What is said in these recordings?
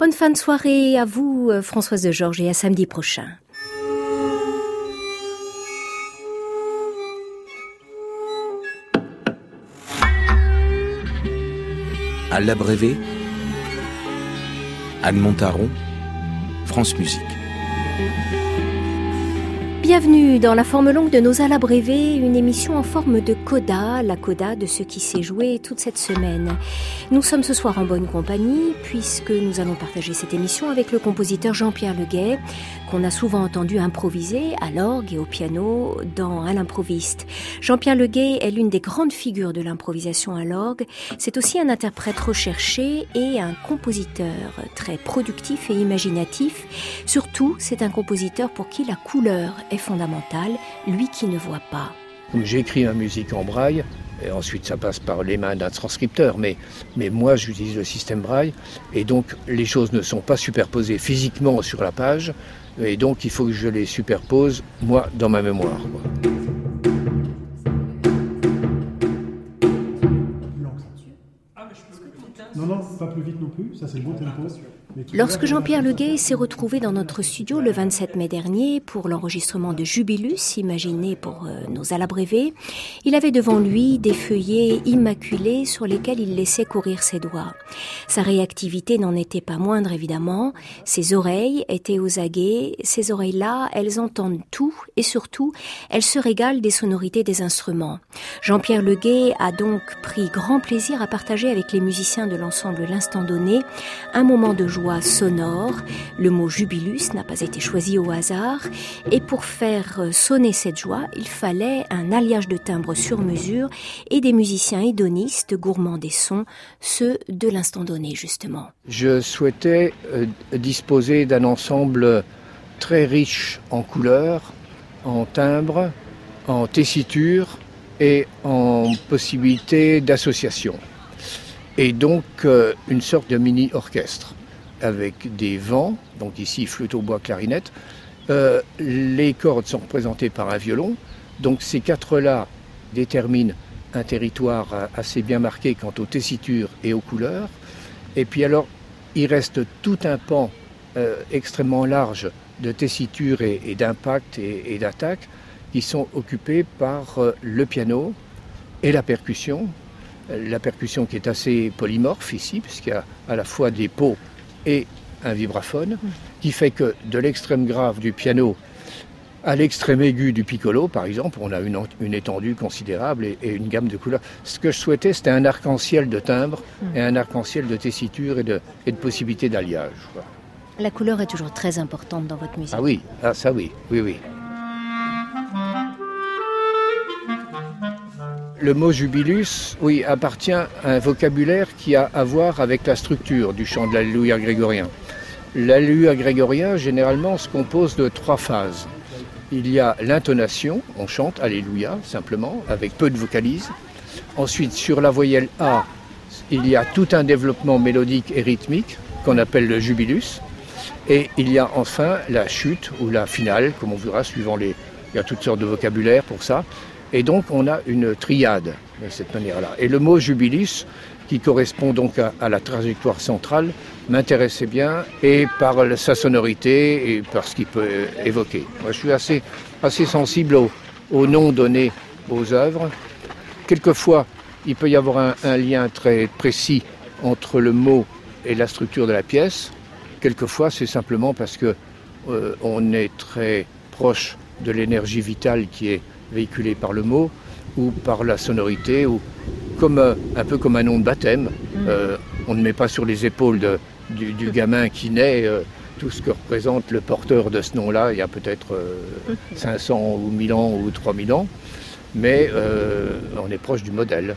Bonne fin de soirée à vous, euh, Françoise de Georges, et à samedi prochain. À l'abrévé, Anne Montaron, France Musique. Bienvenue dans la forme longue de nos Alabrévés, une émission en forme de coda, la coda de ce qui s'est joué toute cette semaine. Nous sommes ce soir en bonne compagnie puisque nous allons partager cette émission avec le compositeur Jean-Pierre Leguet, qu'on a souvent entendu improviser à l'orgue et au piano dans À l'improviste. Jean-Pierre Leguet est l'une des grandes figures de l'improvisation à l'orgue. C'est aussi un interprète recherché et un compositeur très productif et imaginatif. Surtout, c'est un compositeur pour qui la couleur est fondamentale, lui qui ne voit pas. J'écris ma musique en braille, et ensuite ça passe par les mains d'un transcripteur, mais, mais moi j'utilise le système braille, et donc les choses ne sont pas superposées physiquement sur la page, et donc il faut que je les superpose, moi, dans ma mémoire. Vite non plus, ça c'est le bon tempo. Lorsque Jean-Pierre Leguet s'est retrouvé dans notre studio le 27 mai dernier pour l'enregistrement de Jubilus, imaginé pour euh, nos alabrévés, il avait devant lui des feuillets immaculés sur lesquels il laissait courir ses doigts. Sa réactivité n'en était pas moindre évidemment, ses oreilles étaient aux aguets, ces oreilles-là, elles entendent tout et surtout, elles se régalent des sonorités des instruments. Jean-Pierre Leguet a donc pris grand plaisir à partager avec les musiciens de l'ensemble L'Instant Donné un moment de joie sonore. Le mot jubilus n'a pas été choisi au hasard. Et pour faire sonner cette joie, il fallait un alliage de timbres sur mesure et des musiciens hédonistes gourmands des sons, ceux de l'instant donné justement. Je souhaitais euh, disposer d'un ensemble très riche en couleurs, en timbres, en tessiture et en possibilités d'association. Et donc euh, une sorte de mini-orchestre avec des vents, donc ici flûte au bois, clarinette. Euh, les cordes sont représentées par un violon, donc ces quatre-là déterminent un territoire assez bien marqué quant aux tessitures et aux couleurs. Et puis alors, il reste tout un pan euh, extrêmement large de tessiture et, d'impact et, d'attaque qui sont occupés par euh, le piano et la percussion. La percussion qui est assez polymorphe ici, puisqu'il y a à la fois des pots et un vibraphone, qui fait que de l'extrême grave du piano à l'extrême aigu du piccolo, par exemple, on a une, étendue considérable et, une gamme de couleurs. Ce que je souhaitais, c'était un arc-en-ciel de timbres hmm. et un arc-en-ciel de tessiture et de, et de possibilités d'alliage. La couleur est toujours très importante dans votre musique. Ah oui, ah, ça oui, oui, oui. Le mot jubilus, appartient à un vocabulaire qui a à voir avec la structure du chant de l'Alléluia grégorien. L'Alléluia grégorien, généralement, se compose de trois phases. Il y a l'intonation, on chante Alléluia simplement, avec peu de vocalises. Ensuite, sur la voyelle A, il y a tout un développement mélodique et rythmique qu'on appelle le jubilus. Et il y a enfin la chute ou la finale, comme on verra, suivant les. Il y a toutes sortes de vocabulaire pour ça. Et donc on a une triade de cette manière-là. Et le mot jubilis, qui correspond donc à, la trajectoire centrale, m'intéressait bien, et par sa sonorité et par ce qu'il peut évoquer. Moi, je suis assez, assez sensible au, au nom donné aux œuvres. Quelquefois, il peut y avoir un, un, lien très précis entre le mot et la structure de la pièce. Quelquefois, c'est simplement parce que euh, on est très proche de l'énergie vitale qui est véhiculé par le mot ou par la sonorité, ou comme, euh, un peu comme un nom de baptême. Mm. Euh, on ne met pas sur les épaules du, gamin qui naît euh, tout ce que représente le porteur de ce nom-là. Il y a peut-être 500 ou 1000 ans ou 3000 ans, mais on est proche du modèle.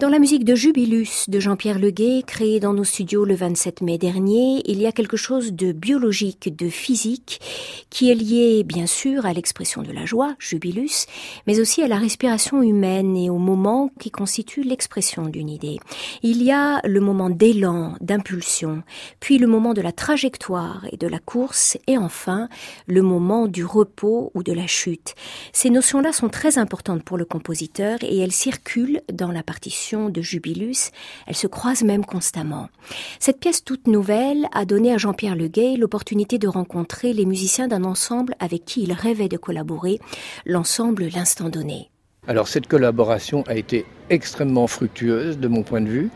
Dans la musique de Jubilus de Jean-Pierre Leguet, créée dans nos studios le 27 mai dernier, il y a quelque chose de biologique, de physique, qui est lié bien sûr à l'expression de la joie, Jubilus, mais aussi à la respiration humaine et au moment qui constitue l'expression d'une idée. Il y a le moment d'élan, d'impulsion, puis le moment de la trajectoire et de la course, et enfin le moment du repos ou de la chute. Ces notions-là sont très importantes pour le compositeur et elles circulent dans la partition de Jubilus, elles se croisent même constamment. Cette pièce toute nouvelle a donné à Jean-Pierre Leguet l'opportunité de rencontrer les musiciens d'un ensemble avec qui il rêvait de collaborer, l'ensemble L'Instant Donné. Alors cette collaboration a été extrêmement fructueuse de mon point de vue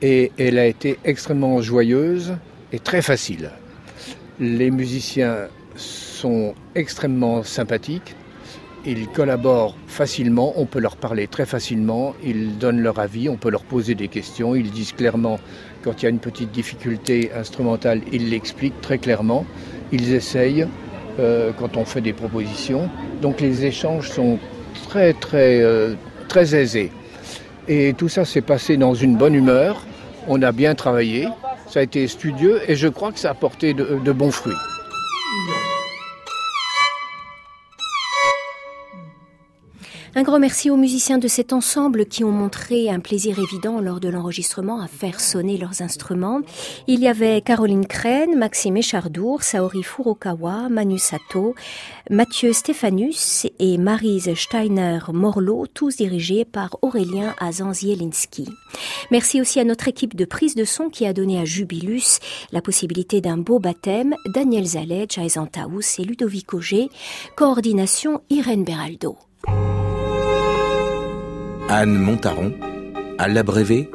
et elle a été extrêmement joyeuse et très facile. Les musiciens sont extrêmement sympathiques, ils collaborent facilement, on peut leur parler très facilement, ils donnent leur avis, on peut leur poser des questions, ils disent clairement quand il y a une petite difficulté instrumentale, ils l'expliquent très clairement, ils essayent euh, quand on fait des propositions. Donc les échanges sont très très euh, très aisés. Et tout ça s'est passé dans une bonne humeur, on a bien travaillé, ça a été studieux et je crois que ça a porté de bons fruits. Un grand merci aux musiciens de cet ensemble qui ont montré un plaisir évident lors de l'enregistrement à faire sonner leurs instruments. Il y avait Caroline Crène, Maxime Echardour, Saori Furukawa, Manu Sato, Mathieu Stéphanus et Marise Steiner-Morlot, tous dirigés par Aurélien Azanzielinski. Merci aussi à notre équipe de prise de son qui a donné à Jubilus la possibilité d'un beau baptême, Daniel Zalet, Jaizan Taous et Ludovic Auger, coordination Irène Beraldo. Anne Montaron, à l'abrévé,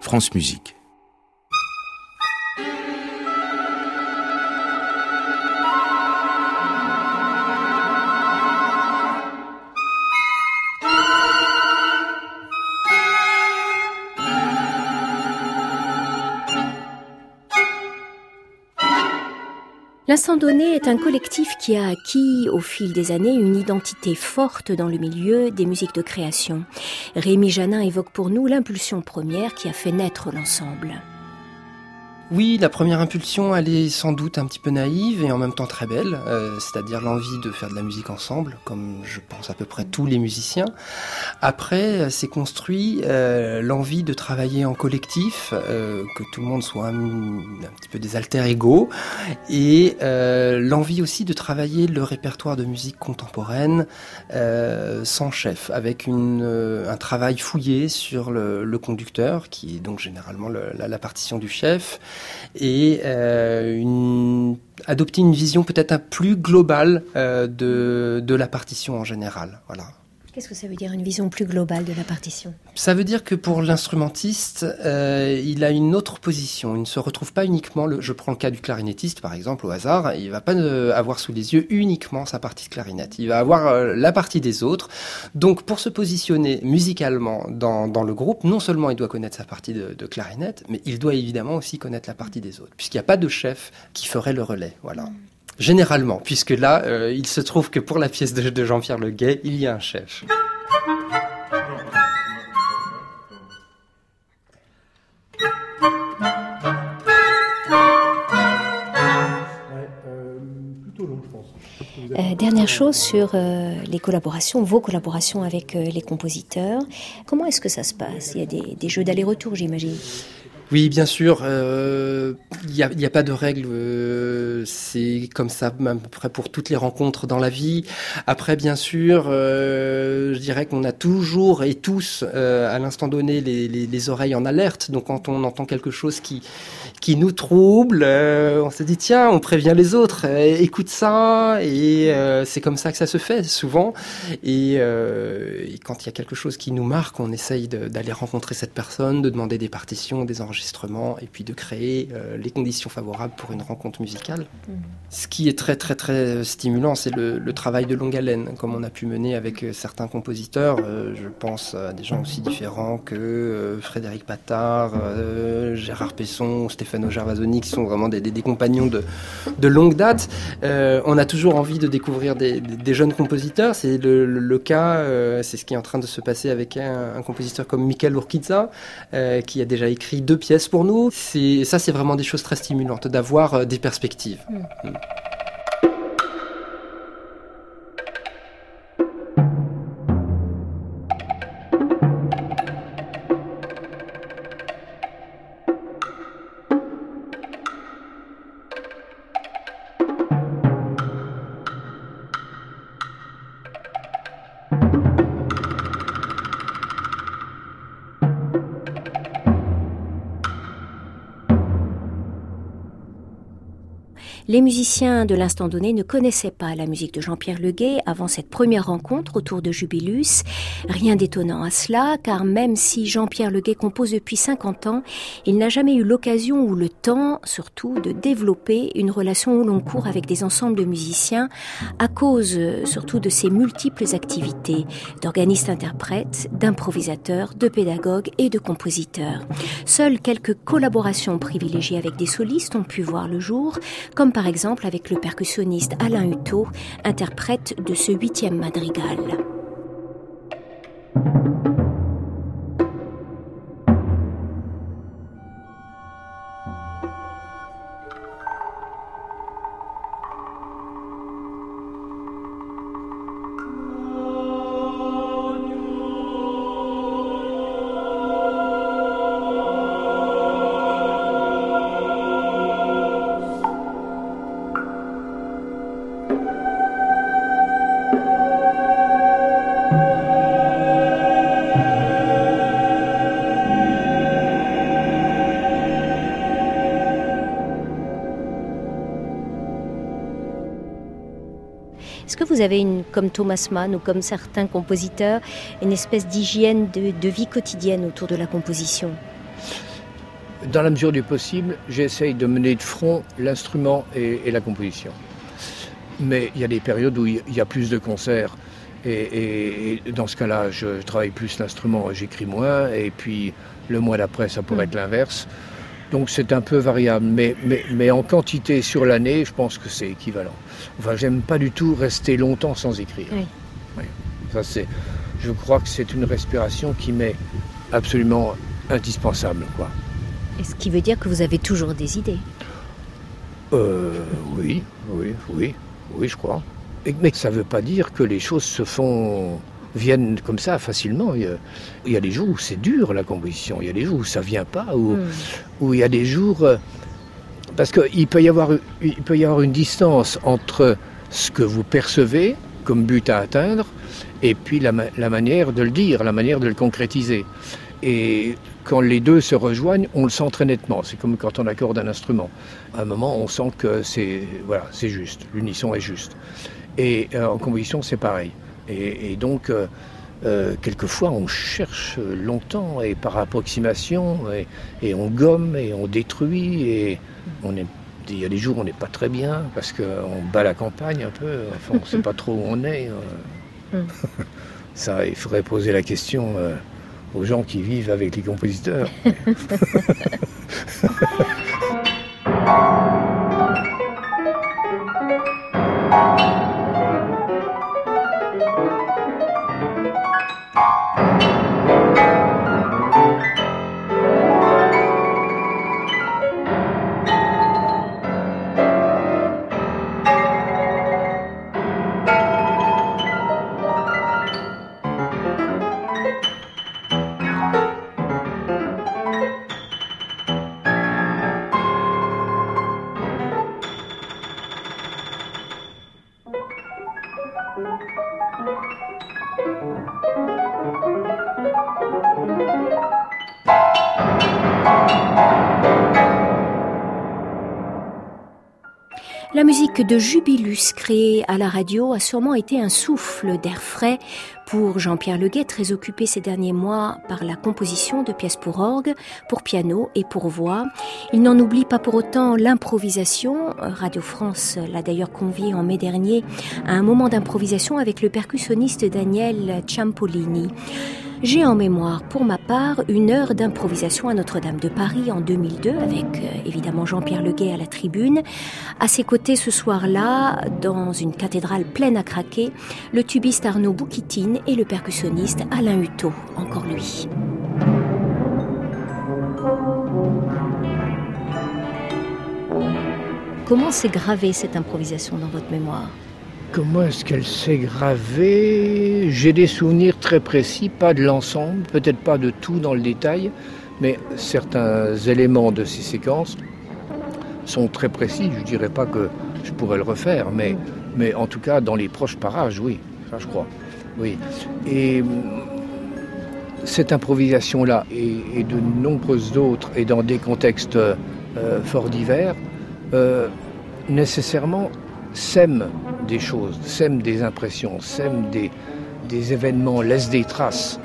France Musique. L'instant donné est un collectif qui a acquis au fil des années une identité forte dans le milieu des musiques de création. Rémi Janin évoque pour nous l'impulsion première qui a fait naître l'ensemble. Oui, la première impulsion, elle est sans doute un petit peu naïve et en même temps très belle, euh, c'est-à-dire l'envie de faire de la musique ensemble, comme je pense à peu près tous les musiciens. Après, c'est construit euh, l'envie de travailler en collectif, euh, que tout le monde soit un, petit peu des alter égaux, et l'envie aussi de travailler le répertoire de musique contemporaine sans chef, avec un travail fouillé sur le, conducteur, qui est donc généralement le, la, la partition du chef et euh, adopter une vision peut-être plus globale euh, de, la partition en général. Qu'est-ce que ça veut dire une vision plus globale de la partition? Ça veut dire que pour l'instrumentiste, euh, il a une autre position. Il ne se retrouve pas uniquement, le, je prends le cas du clarinettiste par exemple au hasard, il va pas avoir sous les yeux uniquement sa partie de clarinette. Il va avoir euh, la partie des autres. Donc pour se positionner musicalement dans, dans, le groupe, non seulement il doit connaître sa partie de, de clarinette, mais il doit évidemment aussi connaître la partie des autres, puisqu'il n'y a pas de chef qui ferait le relais. Voilà. Généralement, puisque là, euh, il se trouve que pour la pièce de, Jean-Pierre Le Gay, il y a un chef. Euh, dernière chose sur euh, les collaborations, vos collaborations avec les compositeurs. Comment est-ce que ça se passe? Il y a des, des jeux d'aller-retour, j'imagine? Oui, bien sûr. Il euh, n'y a, pas de règle. Euh, c'est comme ça, à peu près pour toutes les rencontres dans la vie. Après, bien sûr, euh, je dirais qu'on a toujours et tous, à l'instant donné, les, les, les, oreilles en alerte. Donc, quand on entend quelque chose qui qui nous trouble, on se dit tiens, on prévient les autres. écoute ça. Et c'est comme ça que ça se fait souvent. Et, et quand il y a quelque chose qui nous marque, on essaye d'aller rencontrer cette personne, de demander des partitions, des enregistrements et puis de créer euh, les conditions favorables pour une rencontre musicale. Ce qui est très très très stimulant, c'est le, travail de longue haleine, comme on a pu mener avec euh, certains compositeurs. Euh, je pense à des gens aussi différents que euh, Frédéric Patard, Gérard Pesson, Stefano Gervasoni, qui sont vraiment des, compagnons de, de, longue date. on a toujours envie de découvrir des, jeunes compositeurs. C'est le, cas, c'est ce qui est en train de se passer avec un, compositeur comme Michael Urquiza, qui a déjà écrit deux pièces pour nous. Ça, c'est vraiment des choses très stimulantes, d'avoir des perspectives. Mm. Les musiciens de l'instant donné ne connaissaient pas la musique de Jean-Pierre Leguet avant cette première rencontre autour de Jubilus. Rien d'étonnant à cela, car même si Jean-Pierre Leguet compose depuis 50 ans, il n'a jamais eu l'occasion ou le temps, surtout, de développer une relation au long cours avec des ensembles de musiciens, à cause surtout de ses multiples activités d'organiste-interprète, d'improvisateur, de pédagogue et de compositeur. Seules quelques collaborations privilégiées avec des solistes ont pu voir le jour, comme par exemple avec le percussionniste Alain Hutto, interprète de ce huitième madrigal. Comme Thomas Mann ou comme certains compositeurs, une espèce d'hygiène de, vie quotidienne autour de la composition Dans la mesure du possible, j'essaye de mener de front l'instrument et, la composition. Mais il y a des périodes où il y a plus de concerts. Et, dans ce cas-là, je travaille plus l'instrument, j'écris moins. Et puis le mois d'après, ça pourrait mm. être l'inverse. Donc c'est un peu variable, mais, mais, en quantité sur l'année, je pense que c'est équivalent. Enfin, j'aime pas du tout rester longtemps sans écrire. Ça, c'est, je crois que c'est une respiration qui m'est absolument indispensable. Quoi. Et ce qui veut dire que vous avez toujours des idées euh, Oui, oui, oui, oui, je crois. Mais ça ne veut pas dire que les choses se font viennent comme ça facilement. Il y a, des jours où c'est dur la composition, il y a des jours où ça vient pas, où, hmm. où il y a des jours euh, parce qu'il peut y avoir il peut y avoir une distance entre ce que vous percevez comme but à atteindre et puis la, la manière de le dire, la manière de le concrétiser. Et quand les deux se rejoignent, on le sent très nettement. C'est comme quand on accorde un instrument. À un moment, on sent que c'est voilà, c'est juste, l'unisson est juste. Et euh, en composition, c'est pareil. Et, donc, euh, euh, quelquefois, on cherche longtemps et par approximation, et, on gomme et on détruit, et on est, il y a des jours où on n'est pas très bien parce qu'on bat la campagne un peu, enfin, on ne sait pas trop où on est. Euh. Mm. Ça, il faudrait poser la question aux gens qui vivent avec les compositeurs. Musique de Jubilus créée à la radio a sûrement été un souffle d'air frais pour Jean-Pierre Leguet, très occupé ces derniers mois par la composition de pièces pour orgue, pour piano et pour voix. Il n'en oublie pas pour autant l'improvisation. Radio France l'a d'ailleurs convié en mai dernier à un moment d'improvisation avec le percussionniste Daniel Ciampolini. J'ai en mémoire, pour ma part, une heure d'improvisation à Notre-Dame de Paris en 2002, avec euh, évidemment Jean-Pierre Leguet à la tribune. À ses côtés ce soir-là, dans une cathédrale pleine à craquer, le tubiste Arnaud Boukitine et le percussionniste Alain Hutto, encore lui. Comment s'est gravée cette improvisation dans votre mémoire? Comment est-ce qu'elle s'est gravée? J'ai des souvenirs très précis, pas de l'ensemble, peut-être pas de tout dans le détail, mais certains éléments de ces séquences sont très précis. Je ne dirais pas que je pourrais le refaire, mais, mais en tout cas dans les proches parages, oui, ça je crois. Oui. Et cette improvisation-là et, de nombreuses autres, et dans des contextes euh, fort divers, euh, nécessairement sème des choses, sème des impressions, sème des, des événements, laisse des traces.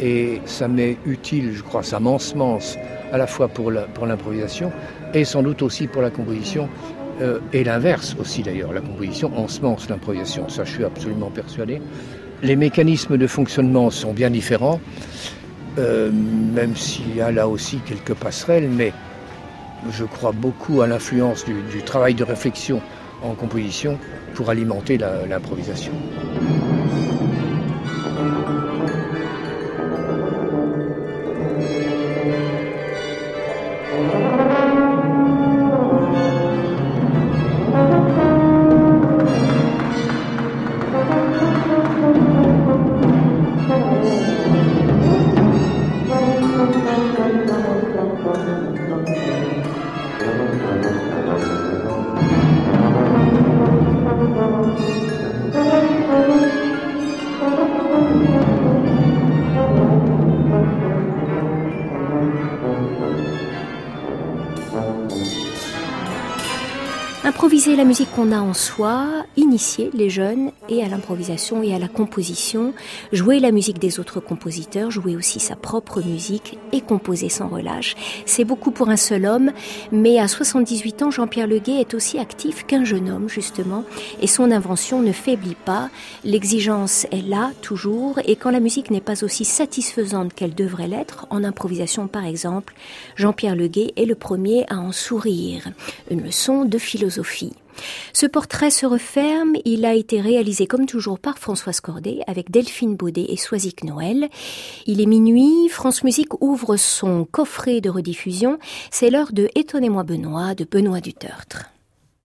Et ça m'est utile, je crois, ça m'ensemence à la fois pour l'improvisation et sans doute aussi pour la composition. Euh, et l'inverse aussi d'ailleurs, la composition ensemence l'improvisation, ça je suis absolument persuadé. Les mécanismes de fonctionnement sont bien différents, euh, même s'il y a là aussi quelques passerelles, mais je crois beaucoup à l'influence du travail de réflexion en composition pour alimenter l'improvisation. Improviser la musique qu'on a en soi, initier les jeunes et à l'improvisation et à la composition, jouer la musique des autres compositeurs, jouer aussi sa propre musique et composer sans relâche. C'est beaucoup pour un seul homme, mais à 78 ans, Jean-Pierre Leguet est aussi actif qu'un jeune homme, justement, et son invention ne faiblit pas. L'exigence est là, toujours, et quand la musique n'est pas aussi satisfaisante qu'elle devrait l'être, en improvisation par exemple, Jean-Pierre Leguet est le premier à en sourire. Une leçon de philosophie ce portrait se referme, il a été réalisé comme toujours par Françoise Cordet avec Delphine Baudet et Soisic Noël. Il est minuit, France Musique ouvre son coffret de rediffusion, c'est l'heure de Étonnez-moi Benoît de Benoît Dutertre.